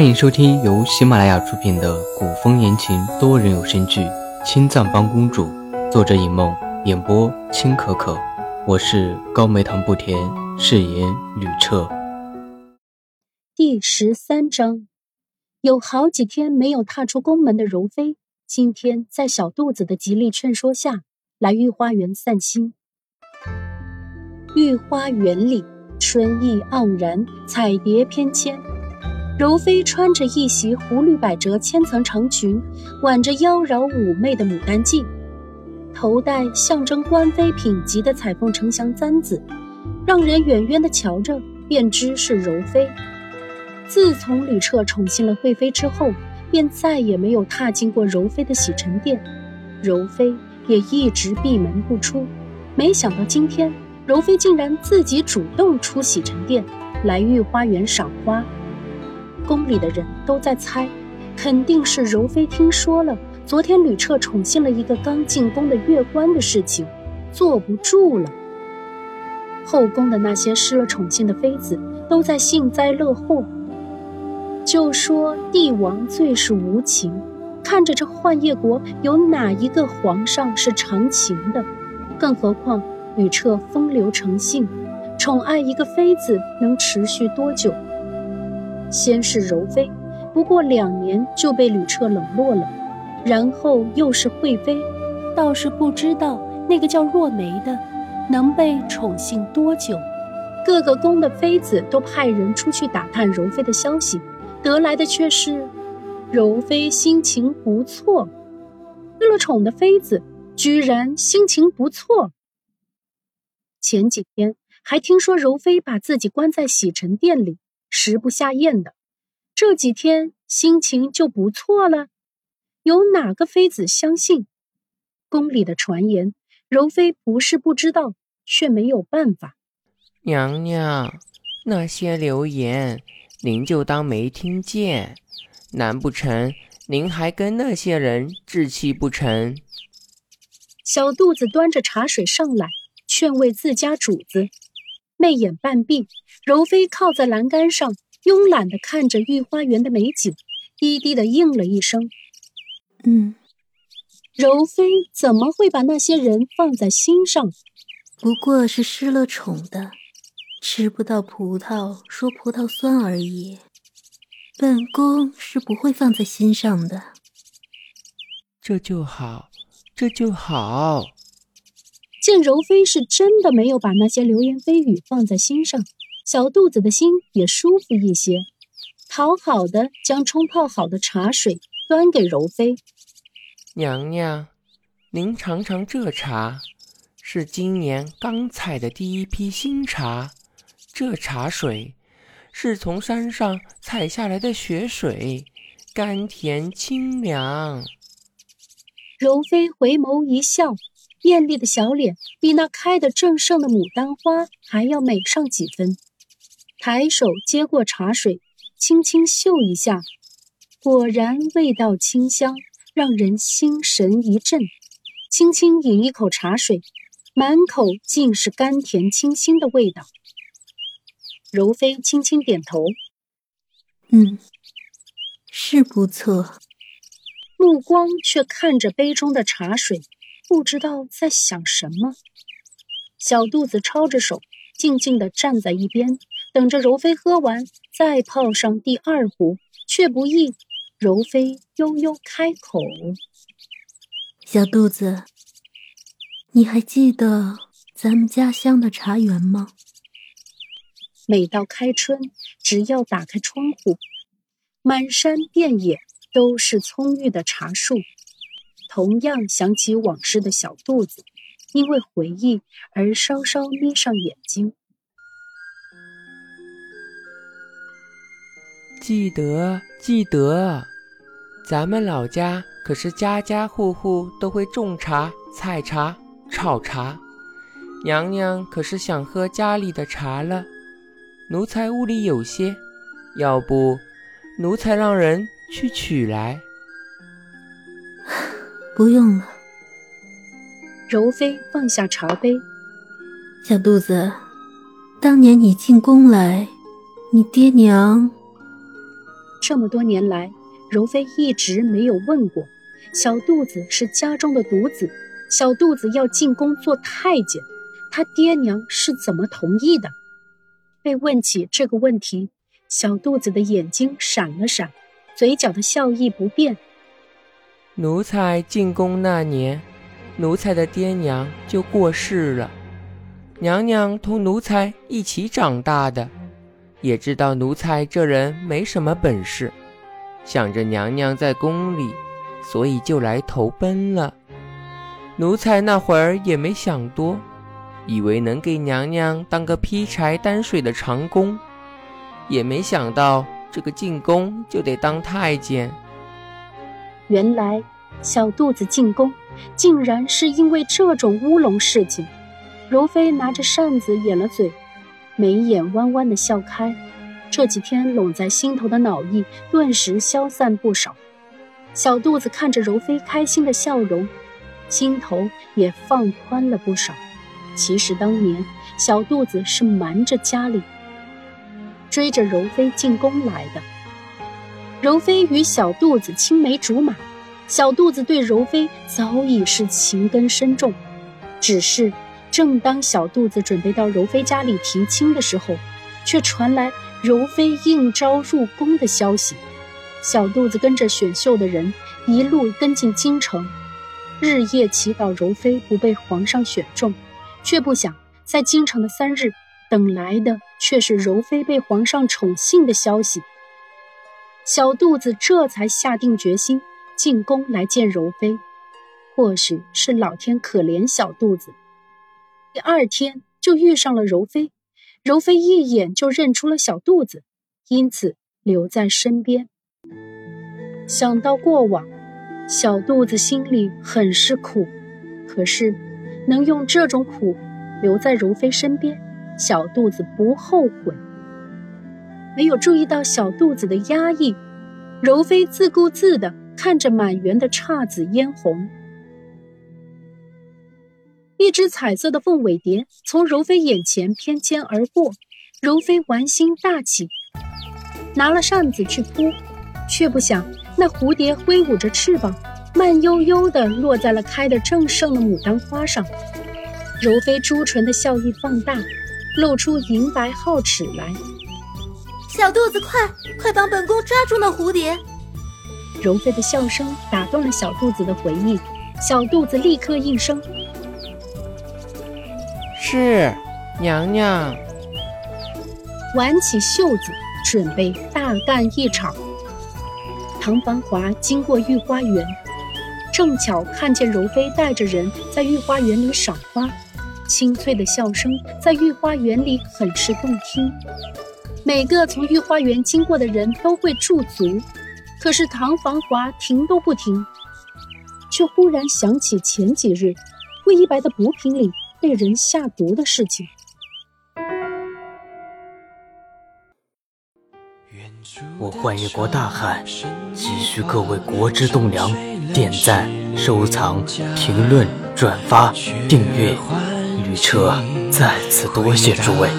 欢迎收听由喜马拉雅出品的古风言情多人有声剧《青藏帮公主》，作者尹梦，演播青可可。我是高梅糖不甜，饰演吕彻。第十三章，有好几天没有踏出宫门的柔妃，今天在小肚子的极力劝说下来御花园散心。御花园里，春意盎然，彩蝶翩跹。柔妃穿着一袭湖绿百褶千层长裙，挽着妖娆妩媚的牡丹髻，头戴象征官妃品级的彩凤呈祥簪子，让人远远的瞧着便知是柔妃。自从吕彻宠幸了惠妃之后，便再也没有踏进过柔妃的洗尘殿，柔妃也一直闭门不出。没想到今天，柔妃竟然自己主动出洗尘殿，来御花园赏花。宫里的人都在猜，肯定是柔妃听说了昨天吕彻宠幸了一个刚进宫的月官的事情，坐不住了。后宫的那些失了宠幸的妃子都在幸灾乐祸，就说帝王最是无情，看着这幻夜国有哪一个皇上是长情的？更何况吕彻风流成性，宠爱一个妃子能持续多久？先是柔妃，不过两年就被吕彻冷落了，然后又是惠妃，倒是不知道那个叫若梅的能被宠幸多久。各个宫的妃子都派人出去打探柔妃的消息，得来的却是柔妃心情不错。失了宠的妃子居然心情不错。前几天还听说柔妃把自己关在洗尘殿里。食不下咽的，这几天心情就不错了。有哪个妃子相信宫里的传言？柔妃不是不知道，却没有办法。娘娘，那些流言，您就当没听见。难不成您还跟那些人置气不成？小肚子端着茶水上来，劝慰自家主子。媚眼半闭，柔妃靠在栏杆上，慵懒地看着御花园的美景，低低地应了一声：“嗯。”柔妃怎么会把那些人放在心上？不过是失了宠的，吃不到葡萄说葡萄酸而已。本宫是不会放在心上的。这就好，这就好。见柔妃是真的没有把那些流言蜚语放在心上，小肚子的心也舒服一些，讨好的将冲泡好的茶水端给柔妃。娘娘，您尝尝这茶，是今年刚采的第一批新茶。这茶水是从山上采下来的雪水，甘甜清凉。柔妃回眸一笑。艳丽的小脸比那开得正盛的牡丹花还要美上几分，抬手接过茶水，轻轻嗅一下，果然味道清香，让人心神一震。轻轻饮一口茶水，满口尽是甘甜清新的味道。柔妃轻轻点头，嗯，是不错，目光却看着杯中的茶水。不知道在想什么，小肚子抄着手，静静地站在一边，等着柔妃喝完，再泡上第二壶。却不意，柔妃悠悠开口：“小肚子，你还记得咱们家乡的茶园吗？每到开春，只要打开窗户，满山遍野都是葱郁的茶树。”同样想起往事的小肚子，因为回忆而稍稍眯上眼睛。记得，记得，咱们老家可是家家户户都会种茶、采茶、炒茶。娘娘可是想喝家里的茶了，奴才屋里有些，要不，奴才让人去取来。不用了。柔妃放下茶杯，小肚子，当年你进宫来，你爹娘这么多年来，柔妃一直没有问过小肚子是家中的独子，小肚子要进宫做太监，他爹娘是怎么同意的？被问起这个问题，小肚子的眼睛闪了闪，嘴角的笑意不变。奴才进宫那年，奴才的爹娘就过世了，娘娘同奴才一起长大的。也知道奴才这人没什么本事，想着娘娘在宫里，所以就来投奔了。奴才那会儿也没想多，以为能给娘娘当个劈柴担水的长工，也没想到这个进宫就得当太监。原来小肚子进宫，竟然是因为这种乌龙事情。柔妃拿着扇子掩了嘴。眉眼弯弯的笑开，这几天拢在心头的恼意顿时消散不少。小肚子看着柔妃开心的笑容，心头也放宽了不少。其实当年小肚子是瞒着家里，追着柔妃进宫来的。柔妃与小肚子青梅竹马，小肚子对柔妃早已是情根深重，只是。正当小肚子准备到柔妃家里提亲的时候，却传来柔妃应召入宫的消息。小肚子跟着选秀的人一路跟进京城，日夜祈祷柔妃不被皇上选中，却不想在京城的三日，等来的却是柔妃被皇上宠幸的消息。小肚子这才下定决心进宫来见柔妃。或许是老天可怜小肚子。第二天就遇上了柔妃，柔妃一眼就认出了小肚子，因此留在身边。想到过往，小肚子心里很是苦，可是能用这种苦留在柔妃身边，小肚子不后悔。没有注意到小肚子的压抑，柔妃自顾自地看着满园的姹紫嫣红。一只彩色的凤尾蝶从柔妃眼前翩跹而过，柔妃玩心大起，拿了扇子去扑，却不想那蝴蝶挥舞着翅膀，慢悠悠地落在了开得正盛的牡丹花上。柔妃朱唇的笑意放大，露出银白皓齿来。小肚子，快快帮本宫抓住那蝴蝶！柔妃的笑声打断了小肚子的回忆，小肚子立刻应声。是，娘娘。挽起袖子，准备大干一场。唐繁华经过御花园，正巧看见柔妃带着人在御花园里赏花，清脆的笑声在御花园里很是动听。每个从御花园经过的人都会驻足，可是唐繁华停都不停，却忽然想起前几日魏一白的补品里。被人下毒的事情。我幻一国大汉，急需各位国之栋梁点赞、收藏、评论、转发、订阅。旅车再次多谢诸位。